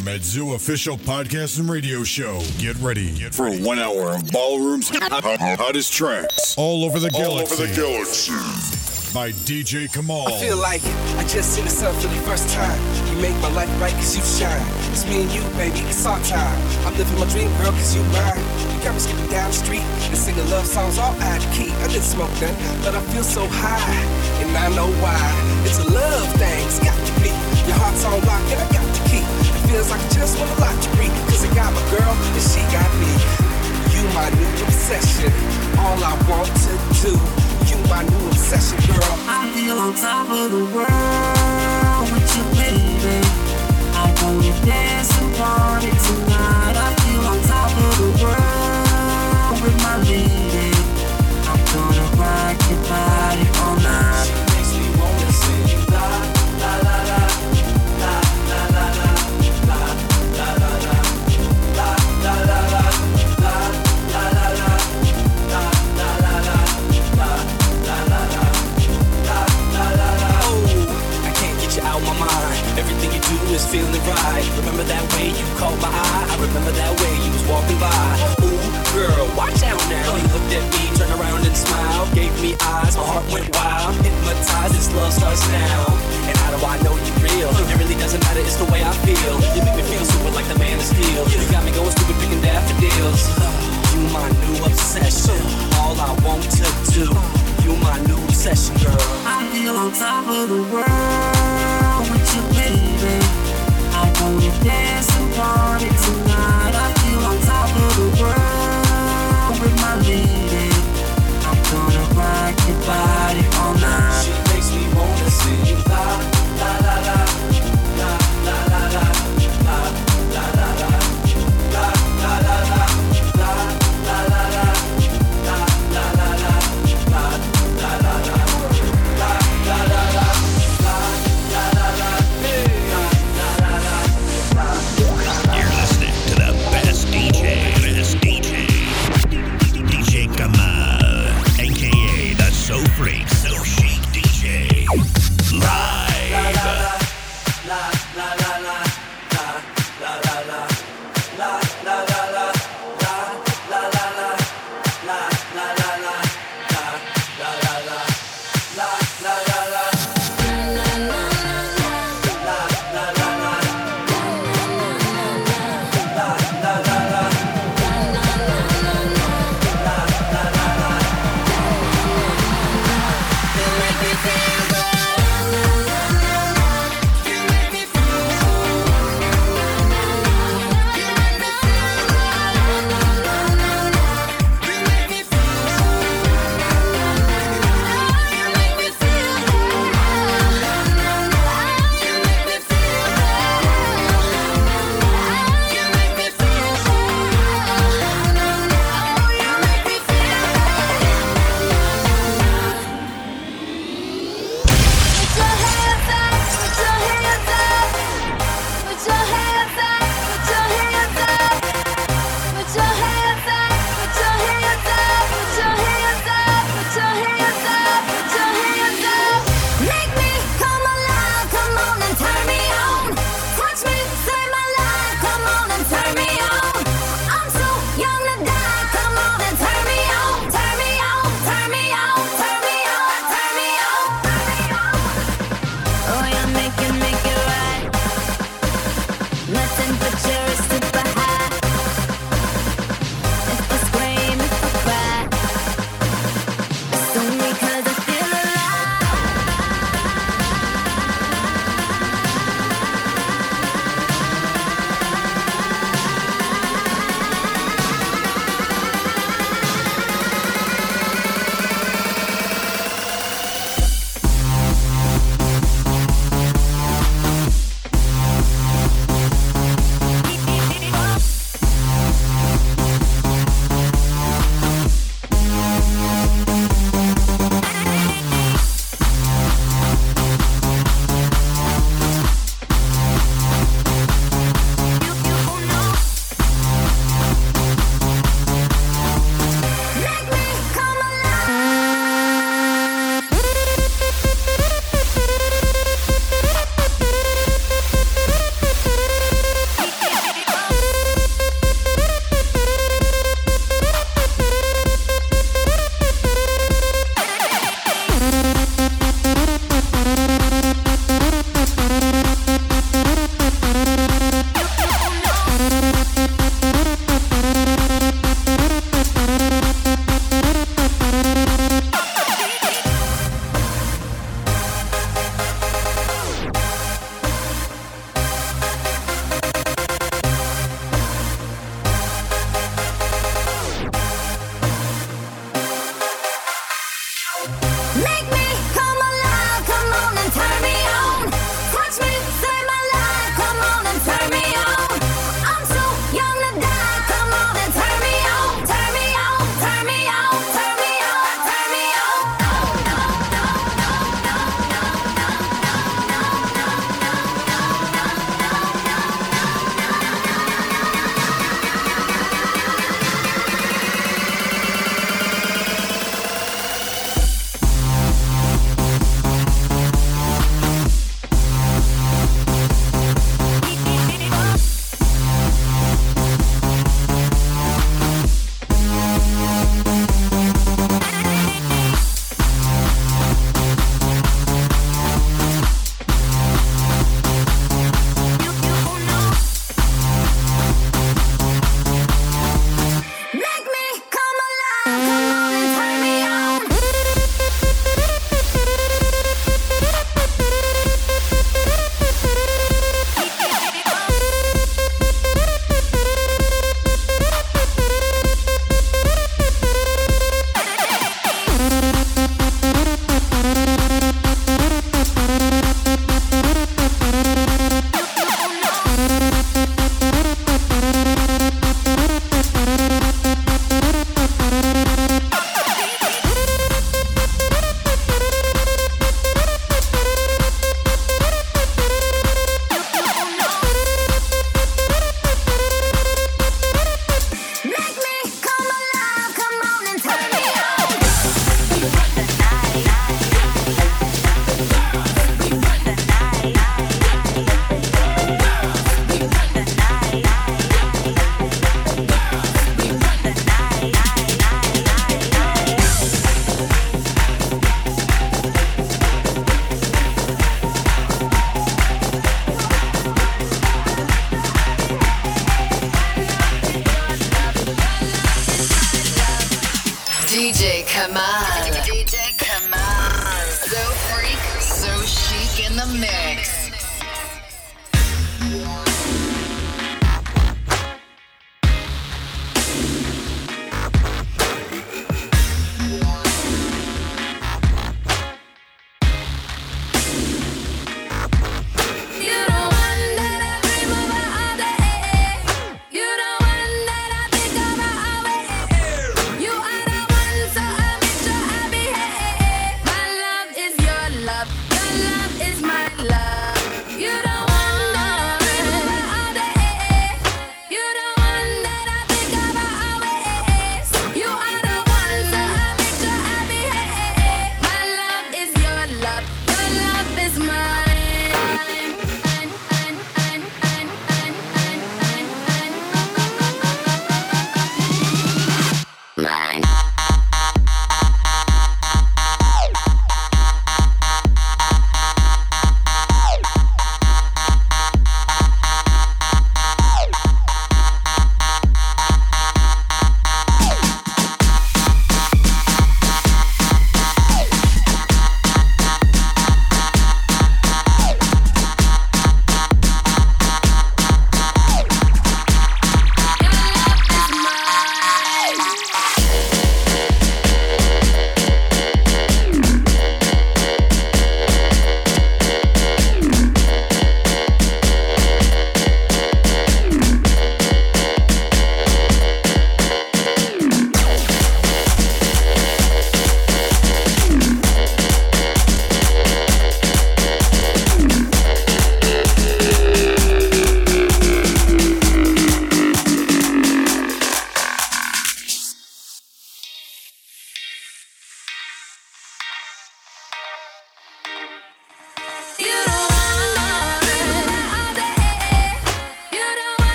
From Zoo official podcast and radio show. Get ready Get for one hour of ballrooms hottest tracks all over the All galaxy. over the galaxy. by DJ Kmal. I feel like it. I just seen the sun for the first time. You make my life bright cause you shine. It's me and you, baby, it's our time. I'm living my dream, girl, cause you mine. You got me skipping down the street and singing love songs all out of key. I didn't smoke none, but I feel so high. And I know why. It's a love thing, it's got to be. Your heart's on lock and I got the key. It feels like I just want a lot to read. Cause I got my girl and she got me. You my new obsession. All I want to do. You my new obsession, girl. I feel on top of the world with you, baby. I wanna dance and party tonight. I feel on top of the world with my lady. I'm gonna rock your body Is feeling right. Remember that way you caught my eye? I remember that way you was walking by. Ooh, girl, watch out now. You looked at me, turned around and smiled. Gave me eyes, my heart went wild. Hypnotized, this love starts now. And how do I know you're real? It really doesn't matter, it's the way I feel. You make me feel super like the man of steel. You got me going stupid picking daffodils. You my new obsession. All I want to do. You my new obsession, girl. I feel on top of the world with you, baby. Body Command.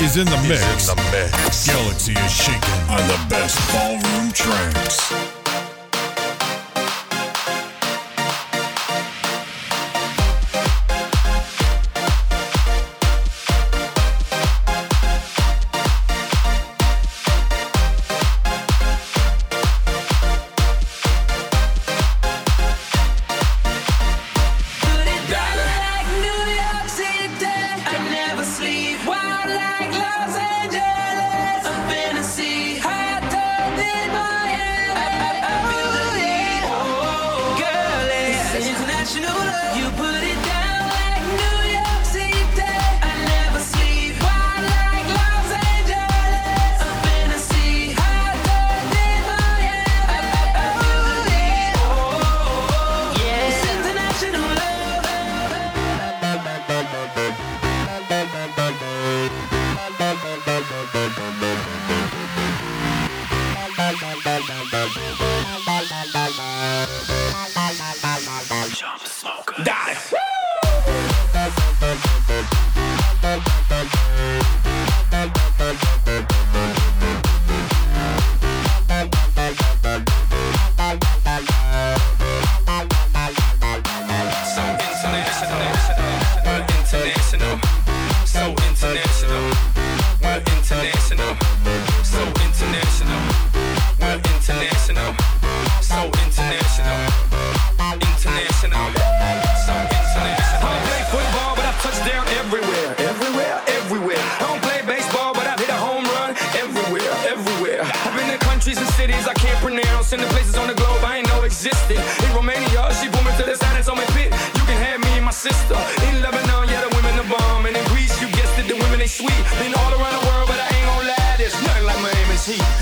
Is in the mix. In the mix. Galaxy is shaking on the best ballroom tracks. sweet. Been all around the world, but I ain't gon' lie, there's nothing like Miami's heat.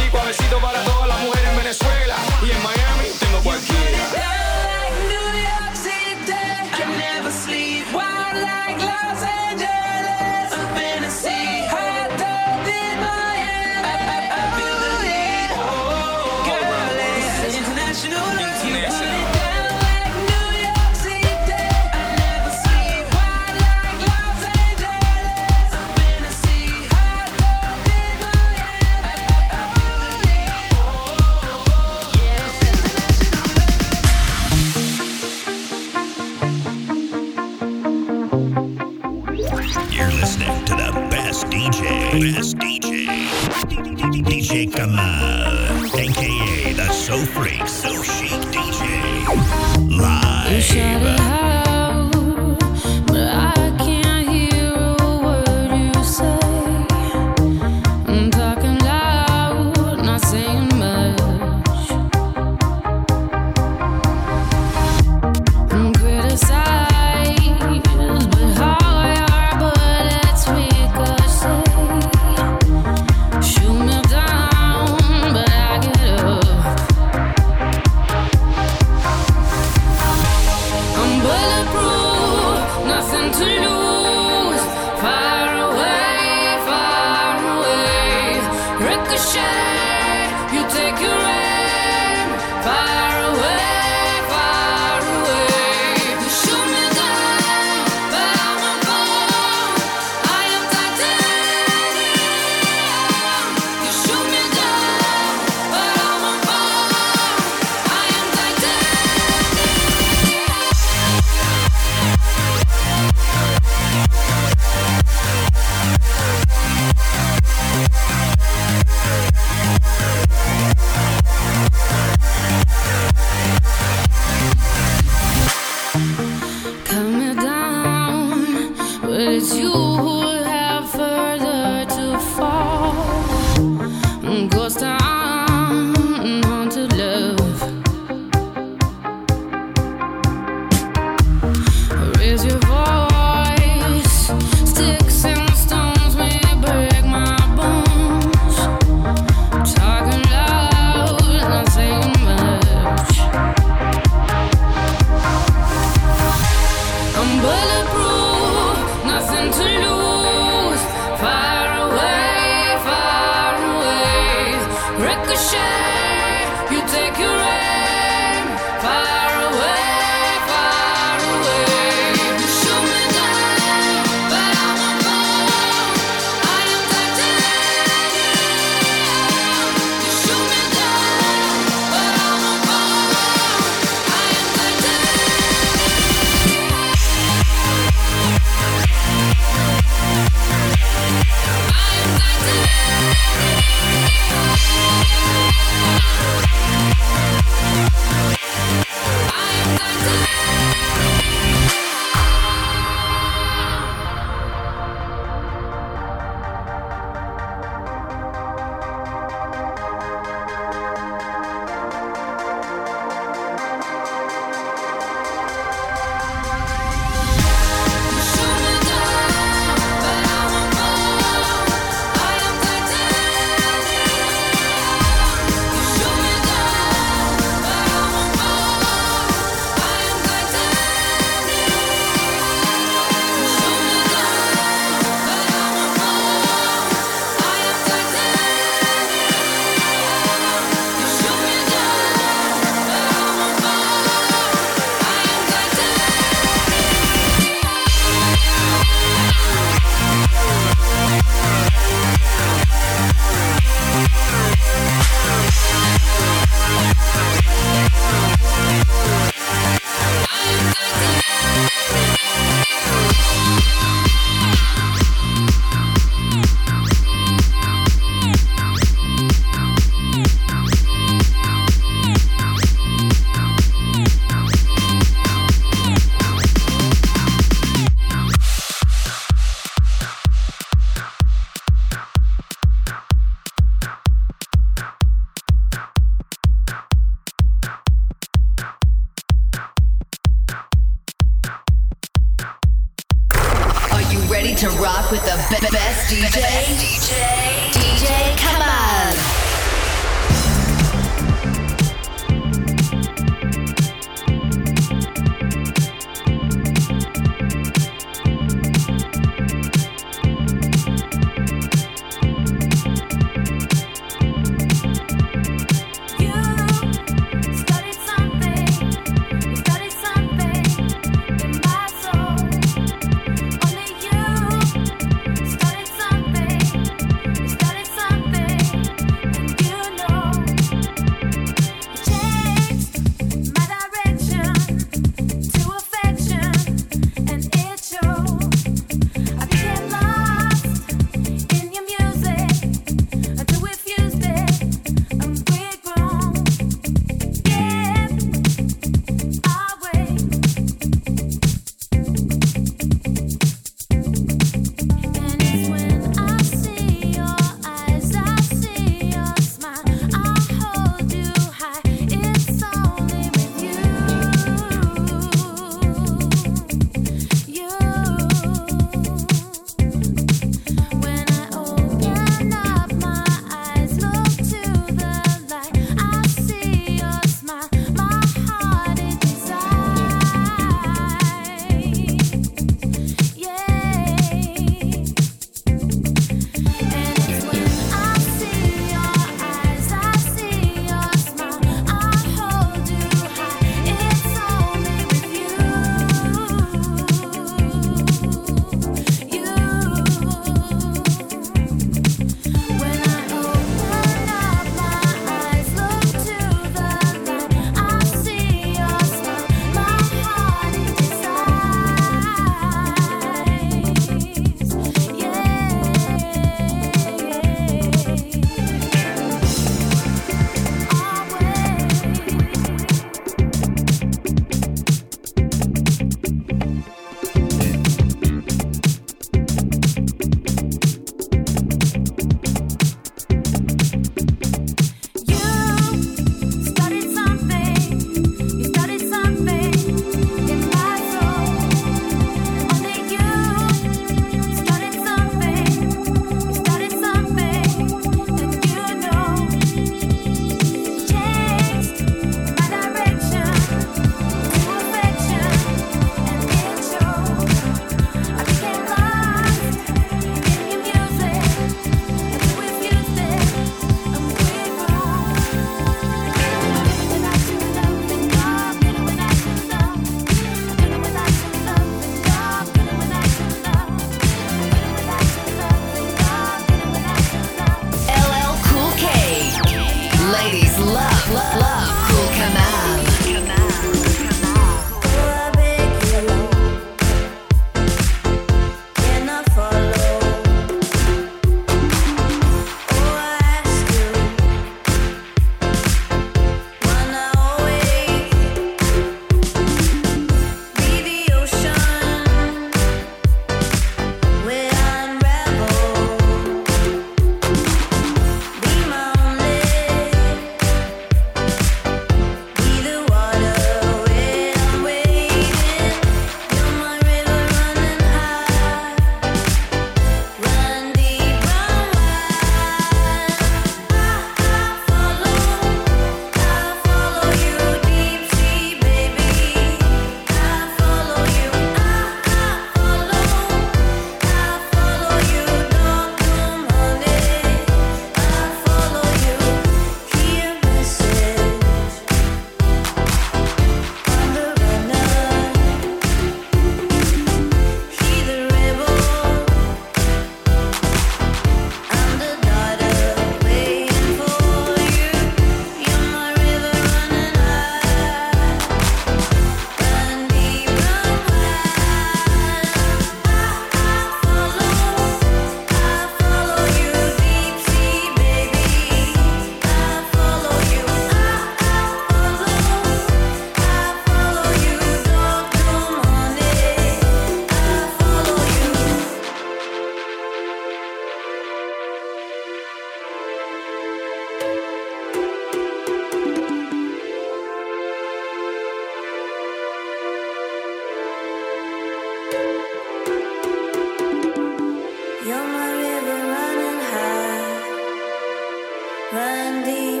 Follow you.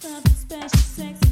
Something special, sexy,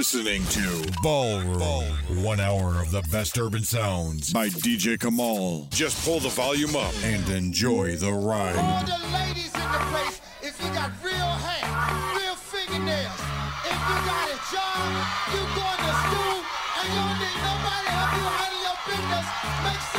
listening to Ballroom. Ballroom. One hour of the best urban sounds by DJ Kmal. Just pull the volume up and enjoy the ride. All the ladies in the place, if you got real hair, real fingernails, if you got a job, you going to school, and you don't need nobody to help you handle your business, make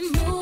and move.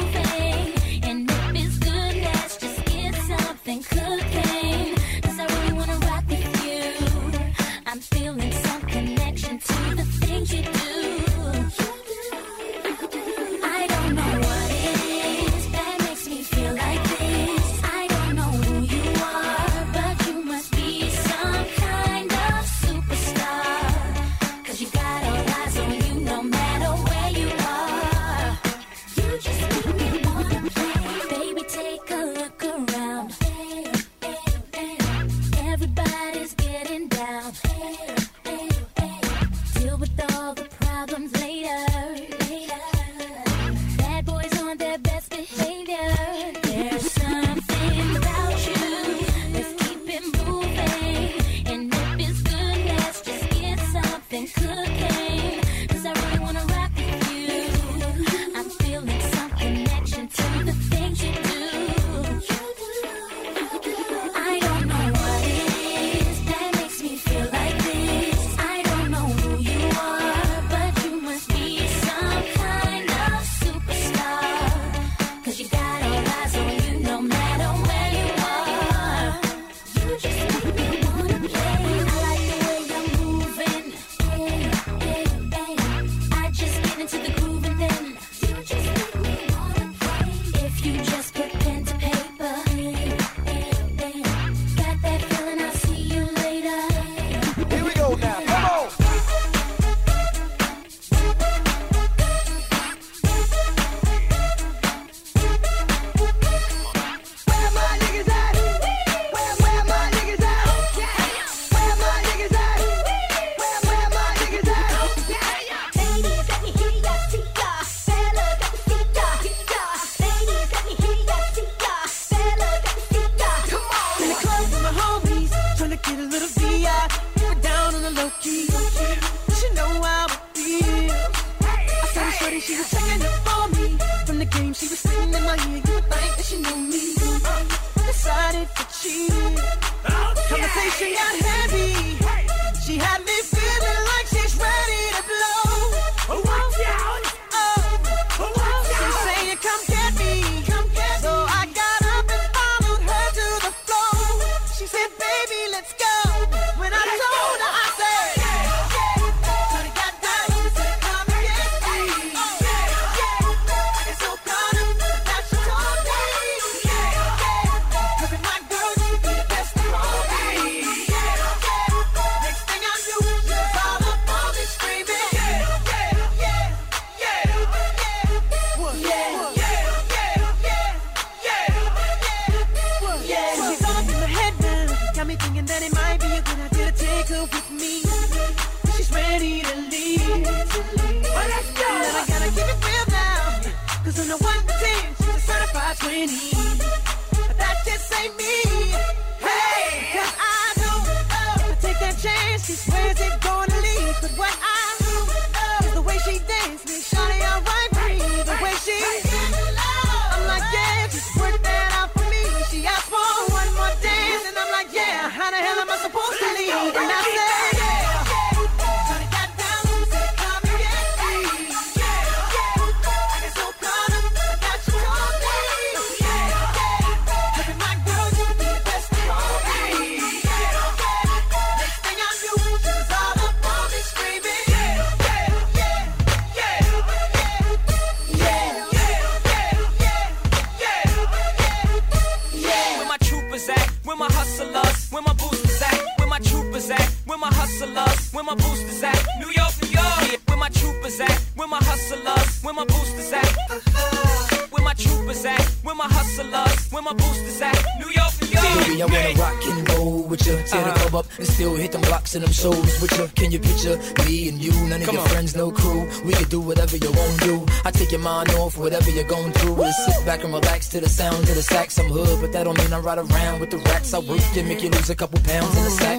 socks and them shoes. Which look can you picture? Me and you, none of Come your on. friends, no crew. We can do whatever you want to do. I take your mind off whatever you're going through. Woo! Just sit back and relax to the sound of the sax. I'm hood, but that don't mean I ride around with the racks. I work and make you lose a couple pounds in the sack.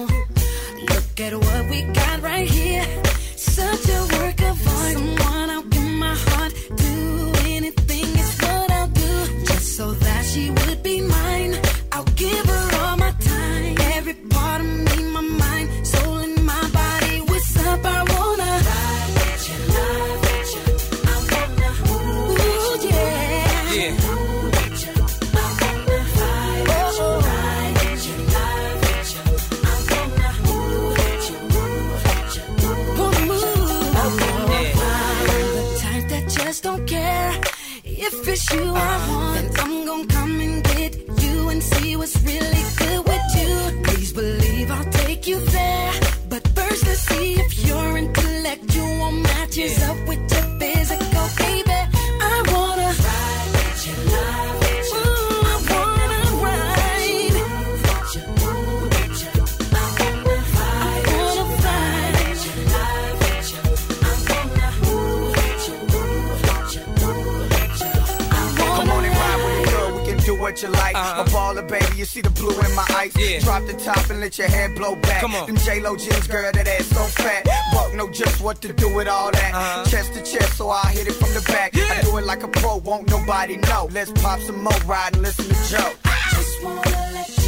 Look at what we got right here. Such a work of art. Someone wish you I see the blue in my eyes. Yeah. Drop the top and let your head blow back. Come on. Them J-Lo jeans, girl, that ass so fat. Buck know just what to do with all that. Uh-huh. Chest to chest, so I hit it from the back. Yeah. I do it like a pro, won't nobody know. Let's pop some more, ride and listen to Joe. I just wanna let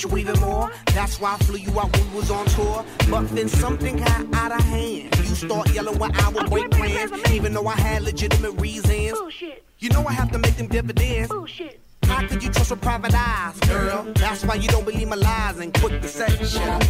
miss you even more. That's why I flew you out when we was on tour. But then something got out of hand. You start yelling when I would break plans, even though I had legitimate reasons. Bullshit. You know I have to make them dividends. Bullshit. How could you trust with private eyes, girl? That's why you don't believe my lies and quit the section.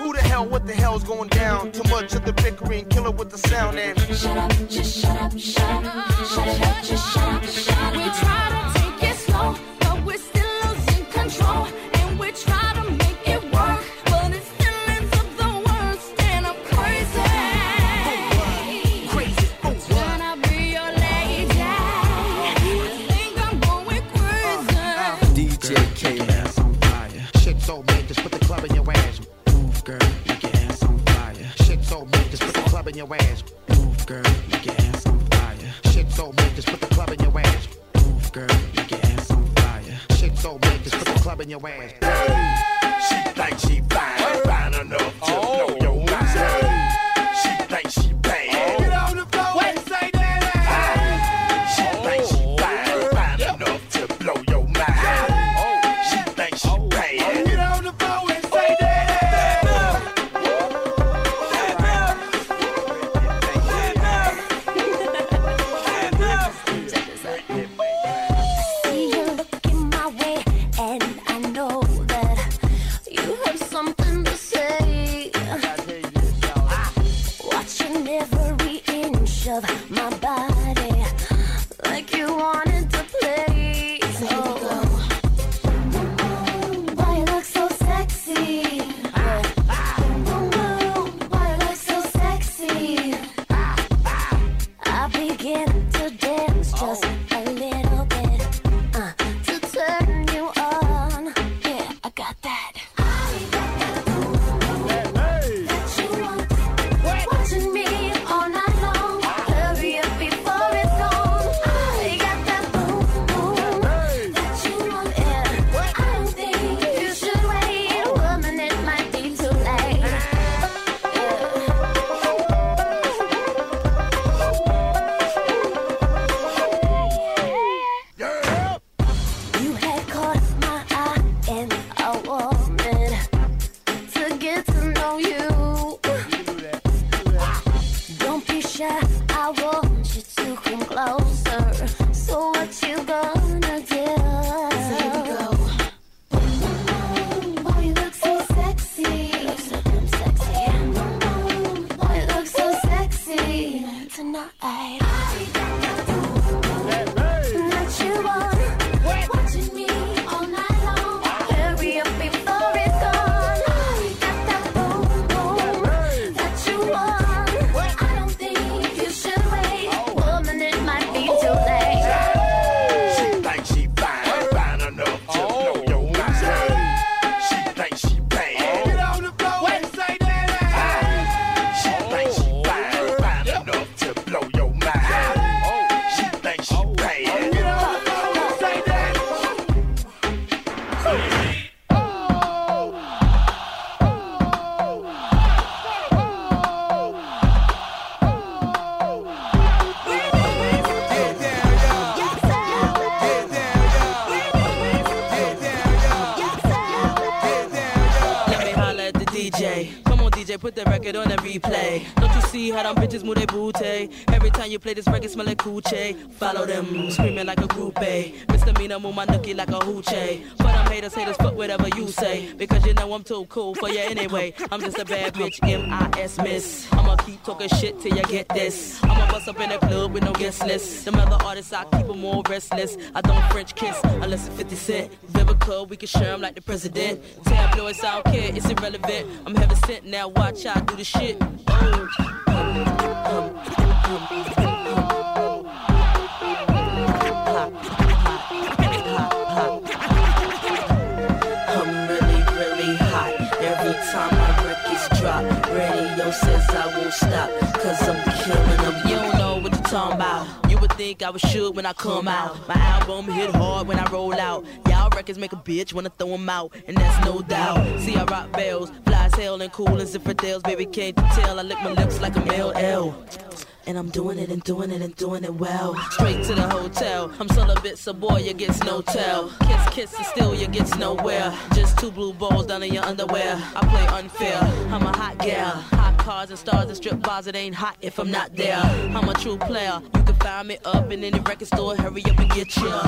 Who the hell, what the hell's going down? Too much of the bickering, killer with the sound and. Shut up, just shut up, shut up. Shut up, just shut up, shut up. We try your ass every inch of my body. Put the record on a replay. Don't you see how them bitches move their booty? Every time you play this record, smell like coochie. Follow them, screaming like a groupie. Misdemeanor, move my nookie like a hoochie. For them haters, haters, fuck whatever you say. Because you know I'm too cool for you anyway. I'm just a bad bitch, M-I-S miss. I'ma keep talking shit till you get this. I'ma bust up in the club with no guest list. Them other artists, I keep them more restless. I don't French kiss unless it's 50 Cent. Vivica, we can share 'em like the president. Tabloids, I don't care, it's irrelevant. I'm heaven sent now, watch I do the shit. I'm really, really hot. Every time my records drop, radio says I won't stop. Think I was shook when I come out. My album hit hard when I roll out. Y'all records make a bitch wanna throw 'em out, and that's no doubt. See, I rock bells, fly as hell and cool as infidels. Baby, can't you tell? I lick my lips like a male L. And I'm doing it and doing it and doing it well. Straight to the hotel. I'm celibate, so boy, you gets no tell. Kiss, kiss, and still you gets nowhere. Just two blue balls down in your underwear. I play unfair. I'm a hot gal. Hot cars and stars and strip bars. It ain't hot if I'm not there. I'm a true player. You can find me up in any record store. Hurry up and get ya.